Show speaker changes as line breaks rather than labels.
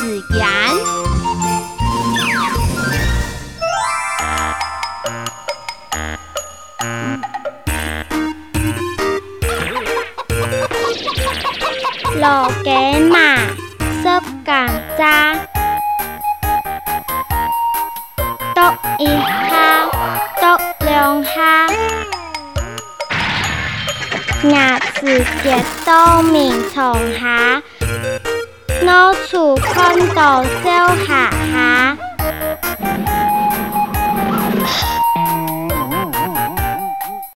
子言。
lộ kế mà, sớp cảm ra tốc y ha tốc lượng ha nhà sự kiệt tô mình thổng há 攞厝看到笑哈哈。